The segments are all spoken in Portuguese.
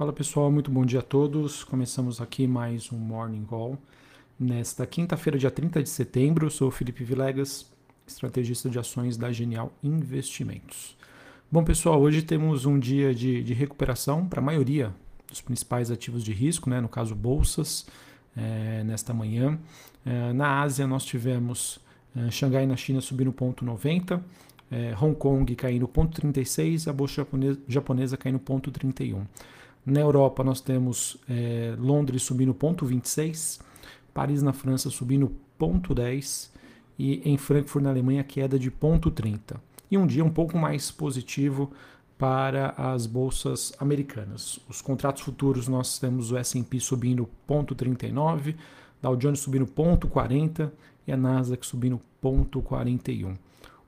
Fala pessoal, muito bom dia a todos. Começamos aqui mais um Morning Call. Nesta quinta-feira, dia 30 de setembro, eu sou Felipe Vilegas, estrategista de ações da Genial Investimentos. Bom pessoal, hoje temos um dia de, de recuperação para a maioria dos principais ativos de risco, né? no caso bolsas, é, nesta manhã. É, na Ásia nós tivemos é, Xangai na China subindo 0,90, é, Hong Kong caindo 0,36 e a bolsa japonesa, japonesa caindo 0,31. Na Europa nós temos é, Londres subindo 0,26, Paris na França subindo 0,10 e em Frankfurt na Alemanha queda de 0,30. E um dia um pouco mais positivo para as bolsas americanas. Os contratos futuros nós temos o S&P subindo 0,39, Dow Jones subindo 0,40 e a Nasdaq subindo 0,41.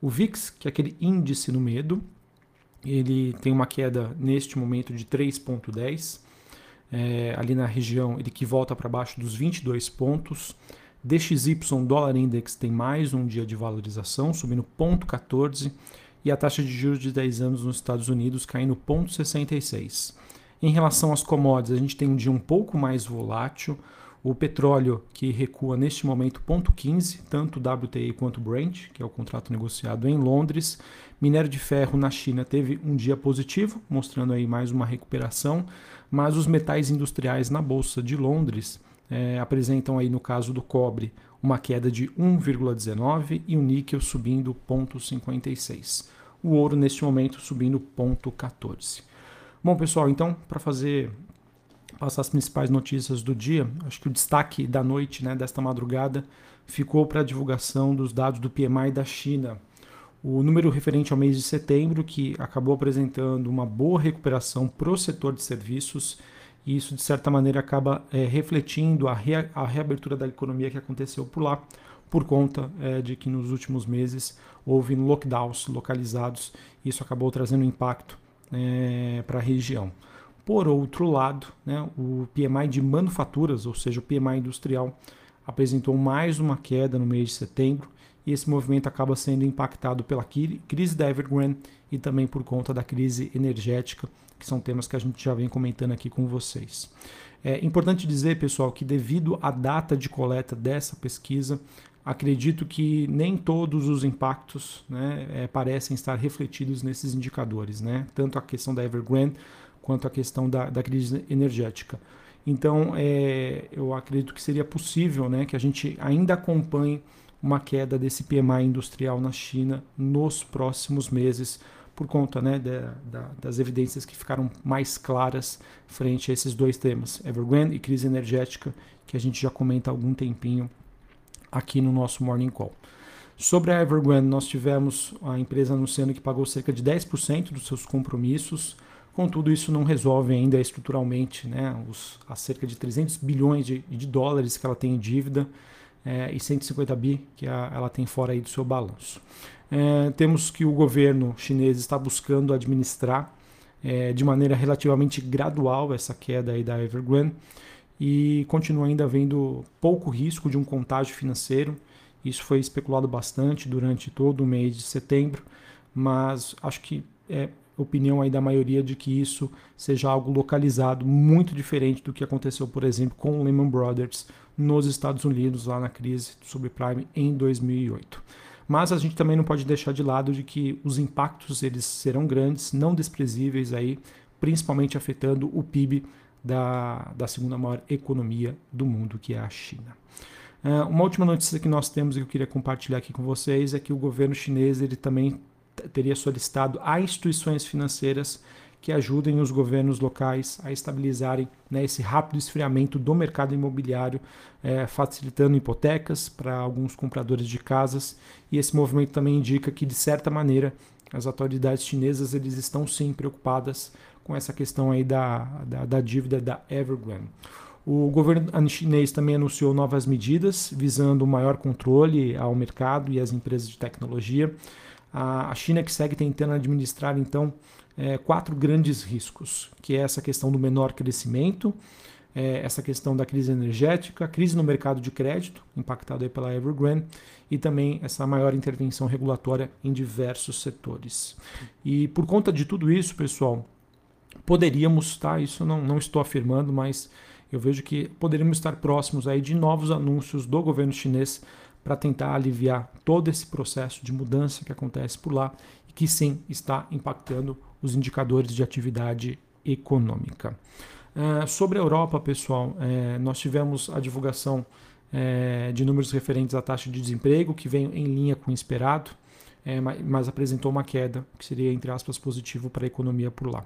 O VIX, que é aquele índice no medo, ele tem uma queda neste momento de 3,10. É, ali na região, ele que volta para baixo dos 22 pontos. DXY, dólar index, tem mais um dia de valorização, subindo 0,14. E a taxa de juros de 10 anos nos Estados Unidos caindo 0,66. Em relação às commodities, a gente tem um dia um pouco mais volátil. O petróleo que recua neste momento 0,15, tanto WTI quanto Brent, que é o contrato negociado em Londres. Minério de ferro na China teve um dia positivo, mostrando aí mais uma recuperação, mas os metais industriais na bolsa de Londres é, apresentam aí no caso do cobre uma queda de 1,19 e o níquel subindo 0,56. O ouro neste momento subindo 0,14. Bom, pessoal, então para fazer passar as principais notícias do dia, acho que o destaque da noite, né, desta madrugada, ficou para a divulgação dos dados do PMI da China. O número referente ao mês de setembro, que acabou apresentando uma boa recuperação para o setor de serviços, e isso, de certa maneira, acaba é, refletindo a, rea a, reabertura da economia que aconteceu por lá, por conta é, de que nos últimos meses houve lockdowns localizados, e isso acabou trazendo impacto é, para a região. Por outro lado, né, o PMI de manufaturas, ou seja, o PMI industrial, apresentou mais uma queda no mês de setembro e esse movimento acaba sendo impactado pela crise da Evergrande e também por conta da crise energética, que são temas que a gente já vem comentando aqui com vocês. É importante dizer, pessoal, que devido à data de coleta dessa pesquisa, acredito que nem todos os impactos né, é, parecem estar refletidos nesses indicadores, né? tanto a questão da Evergrande quanto à questão da, da crise energética. Então, é, eu acredito que seria possível né, que a gente ainda acompanhe uma queda desse PMI industrial na China nos próximos meses, por conta né, de, de, das evidências que ficaram mais claras frente a esses dois temas, Evergrande e crise energética, que a gente já comenta há algum tempinho aqui no nosso Morning Call. Sobre a Evergrande, nós tivemos a empresa anunciando que pagou cerca de 10% dos seus compromissos Contudo, isso não resolve ainda estruturalmente né, os, as cerca de 300 bilhões de, de dólares que ela tem em dívida é, e 150 bi que a, ela tem fora aí do seu balanço. É, temos que o governo chinês está buscando administrar é, de maneira relativamente gradual essa queda aí da Evergrande e continua ainda havendo pouco risco de um contágio financeiro. Isso foi especulado bastante durante todo o mês de setembro, mas acho que é, opinião aí da maioria de que isso seja algo localizado, muito diferente do que aconteceu, por exemplo, com o Lehman Brothers nos Estados Unidos, lá na crise do subprime em 2008. Mas a gente também não pode deixar de lado de que os impactos eles serão grandes, não desprezíveis aí, principalmente afetando o PIB da, da segunda maior economia do mundo, que é a China. Uh, uma última notícia que nós temos e que eu queria compartilhar aqui com vocês é que o governo chinês ele também teria solicitado a instituições financeiras que ajudem os governos locais a estabilizarem né, esse rápido esfriamento do mercado imobiliário, é, facilitando hipotecas para alguns compradores de casas. E esse movimento também indica que, de certa maneira, as autoridades chinesas eles estão sim preocupadas com essa questão aí da, da, da dívida da Evergrande. O governo chinês também anunciou novas medidas visando maior controle ao mercado e às empresas de tecnologia. A China que segue tentando administrar, então, é, quatro grandes riscos, que é essa questão do menor crescimento, é, essa questão da crise energética, crise no mercado de crédito, impactado pela Evergrande, e também essa maior intervenção regulatória em diversos setores. E por conta de tudo isso, pessoal, poderíamos, tá? Isso não, não estou afirmando, mas eu vejo que poderíamos estar próximos aí de novos anúncios do governo chinês para tentar aliviar todo esse processo de mudança que acontece por lá e que sim está impactando os indicadores de atividade econômica. Uh, sobre a Europa, pessoal, uh, nós tivemos a divulgação uh, de números referentes à taxa de desemprego, que veio em linha com o esperado, mas, mas, apresentou uma queda, que seria, entre aspas, positivo para a economia por lá.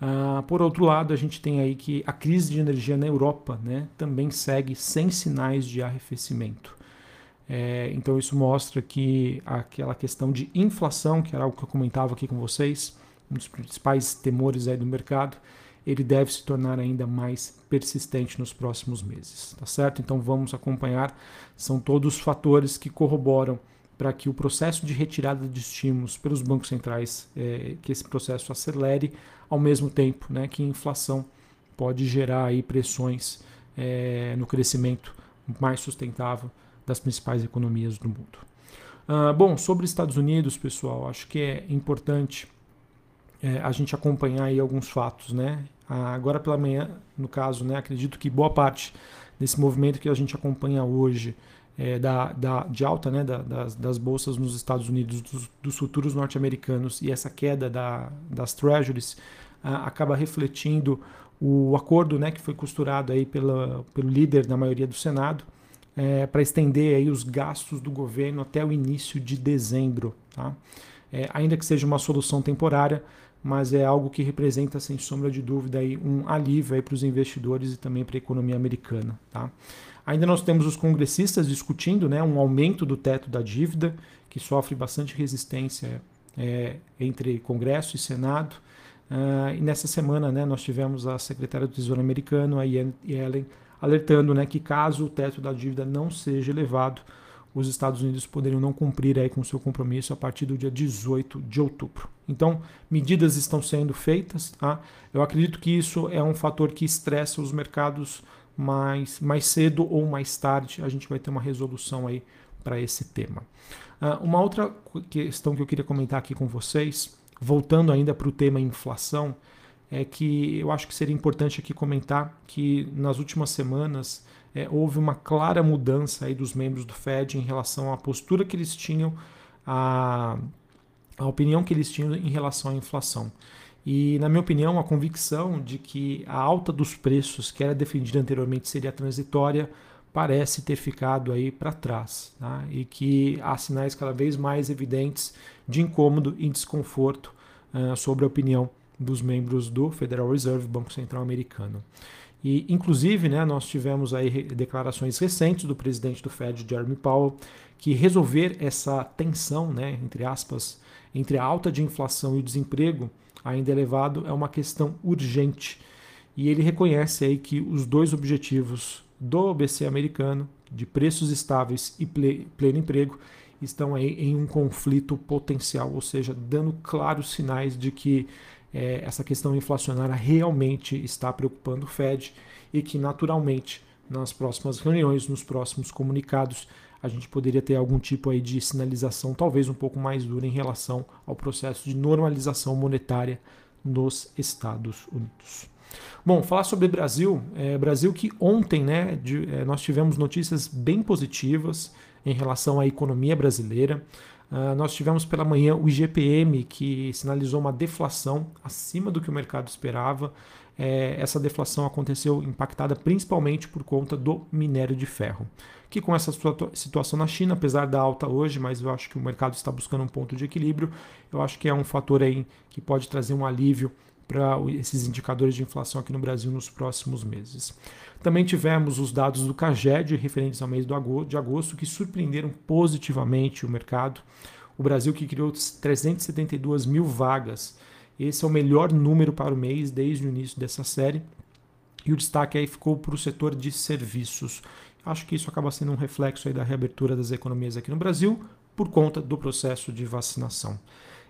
Uh, por outro lado, a gente tem aí que a crise de energia na Europa né, também segue sem sinais de arrefecimento. É, então isso mostra que aquela questão de inflação, que era algo que eu comentava aqui com vocês, um dos principais temores aí do mercado, ele deve se tornar ainda mais persistente nos próximos meses, tá certo? Então vamos acompanhar, são todos fatores que corroboram para que o processo de retirada de estímulos pelos bancos centrais, é, que esse processo acelere, ao mesmo tempo né, que a inflação pode gerar aí pressões é, no crescimento mais sustentável das principais economias do mundo. Uh, bom, sobre Estados Unidos, pessoal, acho que é importante é, a gente acompanhar aí alguns fatos, né? Ah, agora pela manhã, no caso, né, acredito que boa parte desse movimento que a gente acompanha hoje é, da, da, de alta né, da, das, das, bolsas nos Estados Unidos, dos, dos futuros norte-americanos e essa queda da, das treasuries ah, acaba refletindo o acordo né, que foi costurado aí pela, pelo líder da maioria do Senado é, para estender aí os gastos do governo até o início de dezembro. Tá? É, ainda que seja uma solução temporária, mas é algo que representa, sem sombra de dúvida, aí, um alívio para os investidores e também para a economia americana. Tá? Ainda nós temos os congressistas discutindo né, um aumento do teto da dívida, que sofre bastante resistência é, entre Congresso e Senado. Uh, e nessa semana né, nós tivemos a secretária do Tesouro americano, a Yellen, alertando né, que caso o teto da dívida não seja elevado, os Estados Unidos poderiam não cumprir aí com seu compromisso a partir do dia 18 de outubro. Então, medidas estão sendo feitas. Tá? Eu acredito que isso é um fator que estressa os mercados mais, mais cedo ou mais tarde a gente vai ter uma resolução aí para esse tema. Uh, uma outra questão que eu queria comentar aqui com vocês, voltando ainda para o tema inflação, é que eu acho que seria importante aqui comentar que nas últimas semanas é, houve uma clara mudança aí dos membros do Fed em relação à postura que eles tinham, a, a opinião que eles tinham em relação à inflação. E, na minha opinião, a convicção de que a alta dos preços, que era defendida anteriormente, seria transitória, parece ter ficado aí para trás. Tá? E que há sinais cada vez mais evidentes de incômodo e desconforto uh, sobre a opinião dos membros do Federal Reserve, Banco Central Americano. E, inclusive, né, nós tivemos aí declarações recentes do presidente do Fed, Jeremy Powell, que resolver essa tensão, né, entre aspas, entre a alta de inflação e o desemprego ainda elevado é uma questão urgente. E ele reconhece aí que os dois objetivos do BC americano, de preços estáveis e pleno emprego, estão aí em um conflito potencial, ou seja, dando claros sinais de que é, essa questão inflacionária realmente está preocupando o Fed e que naturalmente nas próximas reuniões, nos próximos comunicados, a gente poderia ter algum tipo aí de sinalização, talvez um pouco mais dura em relação ao processo de normalização monetária nos Estados Unidos. Bom, falar sobre Brasil, é, Brasil que ontem né, de, é, nós tivemos notícias bem positivas em relação à economia brasileira. Uh, nós tivemos pela manhã o IGPM que sinalizou uma deflação acima do que o mercado esperava. É, essa deflação aconteceu impactada principalmente por conta do minério de ferro que com essa situação na China, apesar da alta hoje, mas eu acho que o mercado está buscando um ponto de equilíbrio, eu acho que é um fator aí que pode trazer um alívio para esses indicadores de inflação aqui no Brasil nos próximos meses. Também tivemos os dados do CAGED referentes ao mês de agosto que surpreenderam positivamente o mercado. O Brasil que criou 372 mil vagas. Esse é o melhor número para o mês desde o início dessa série. E o destaque aí ficou para o setor de serviços. Acho que isso acaba sendo um reflexo aí da reabertura das economias aqui no Brasil por conta do processo de vacinação.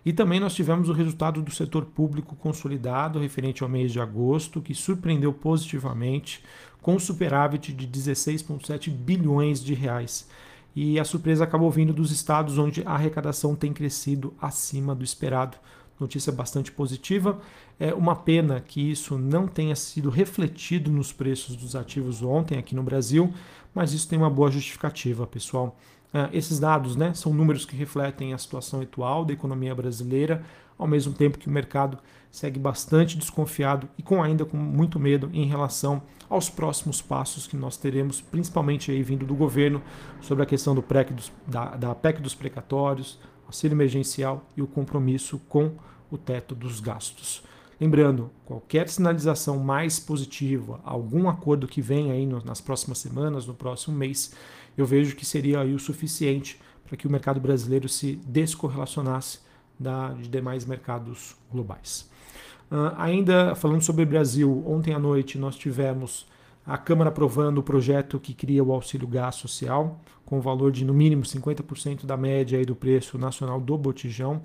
E também nós tivemos o resultado do setor público consolidado referente ao mês de agosto, que surpreendeu positivamente com superávit de 16,7 bilhões de reais. E a surpresa acabou vindo dos estados onde a arrecadação tem crescido acima do esperado. notícia bastante positiva. É uma pena que isso não tenha sido refletido nos preços dos ativos ontem aqui no Brasil, mas isso tem uma boa justificativa, pessoal. Uh, esses dados né, são números que refletem a situação atual da economia brasileira, ao mesmo tempo que o mercado segue bastante desconfiado e com ainda com muito medo em relação aos próximos passos que nós teremos, principalmente aí vindo do governo, sobre a questão do PREC dos, da, da PEC dos precatórios, auxílio emergencial e o compromisso com o teto dos gastos. Lembrando, qualquer sinalização mais positiva, algum acordo que venha aí nas próximas semanas, no próximo mês, eu vejo que seria aí o suficiente para que o mercado brasileiro se descorrelacionasse da, de demais mercados globais. Uh, ainda falando sobre Brasil, ontem à noite nós tivemos a Câmara aprovando o projeto que cria o auxílio gás social, com o valor de no mínimo 50% da média do preço nacional do botijão.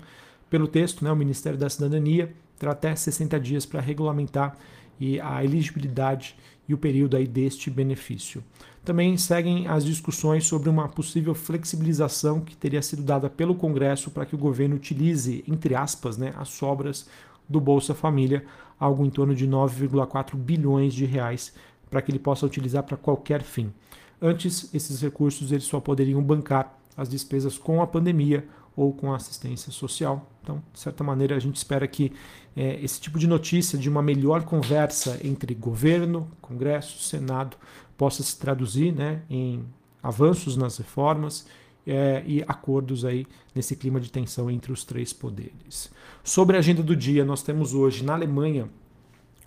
Pelo texto, né, o Ministério da Cidadania terá até 60 dias para regulamentar e a elegibilidade e o período aí deste benefício. Também seguem as discussões sobre uma possível flexibilização que teria sido dada pelo Congresso para que o governo utilize, entre aspas, né, as sobras do Bolsa Família, algo em torno de 9,4 bilhões de reais, para que ele possa utilizar para qualquer fim. Antes, esses recursos eles só poderiam bancar as despesas com a pandemia ou com assistência social. Então, de certa maneira, a gente espera que é, esse tipo de notícia de uma melhor conversa entre governo, Congresso, Senado possa se traduzir né, em avanços nas reformas é, e acordos aí nesse clima de tensão entre os três poderes. Sobre a agenda do dia, nós temos hoje na Alemanha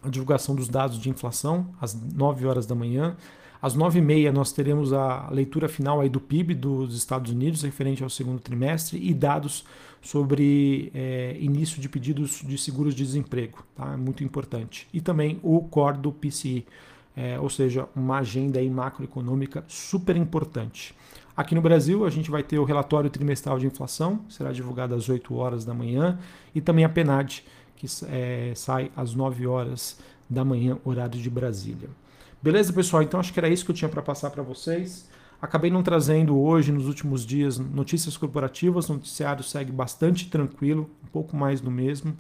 a divulgação dos dados de inflação às 9 horas da manhã. Às 9h30 nós teremos a leitura final aí do PIB dos Estados Unidos referente ao segundo trimestre e dados sobre é, início de pedidos de seguros de desemprego, tá? É muito importante. E também o core do PCI, é, ou seja, uma agenda aí macroeconômica super importante. Aqui no Brasil, a gente vai ter o relatório trimestral de inflação, será divulgado às 8 horas da manhã, e também a PNAD, que é, sai às 9 horas da manhã, horário de Brasília. Beleza, pessoal? Então acho que era isso que eu tinha para passar para vocês. Acabei não trazendo hoje, nos últimos dias, notícias corporativas. O noticiário segue bastante tranquilo, um pouco mais do mesmo.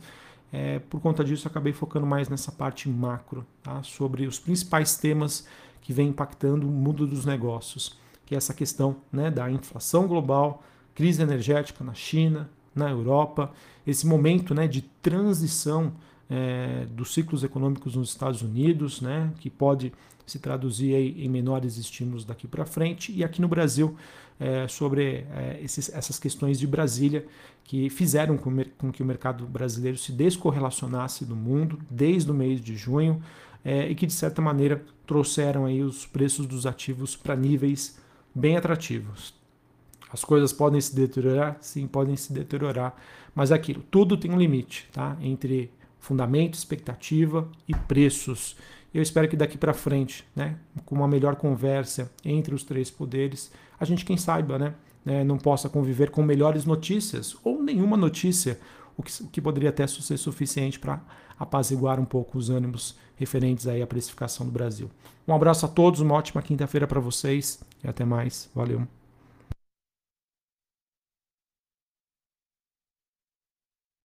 É, por conta disso, acabei focando mais nessa parte macro, tá? sobre os principais temas que vem impactando o mundo dos negócios, que é essa questão né, da inflação global, crise energética na China, na Europa, esse momento né, de transição é, dos ciclos econômicos nos Estados Unidos, né, que pode se traduzir em menores estímulos daqui para frente, e aqui no Brasil, é, sobre é, esses, essas questões de Brasília, que fizeram com, com, que o mercado brasileiro se descorrelacionasse do mundo desde o mês de junho, é, e que, de certa maneira, trouxeram aí os preços dos ativos para níveis bem atrativos. As coisas podem se deteriorar? Sim, podem se deteriorar, mas é aquilo, tudo tem um limite, tá? Entre fundamento, expectativa e preços. Eu espero que daqui para frente, né, com uma melhor conversa entre os três poderes, a gente, quem saiba, né, né não possa conviver com melhores notícias ou nenhuma notícia, o que, o que poderia até ser suficiente para apaziguar um pouco os ânimos referentes aí à precificação do Brasil. Um abraço a todos, uma ótima quinta-feira para vocês e até mais. Valeu.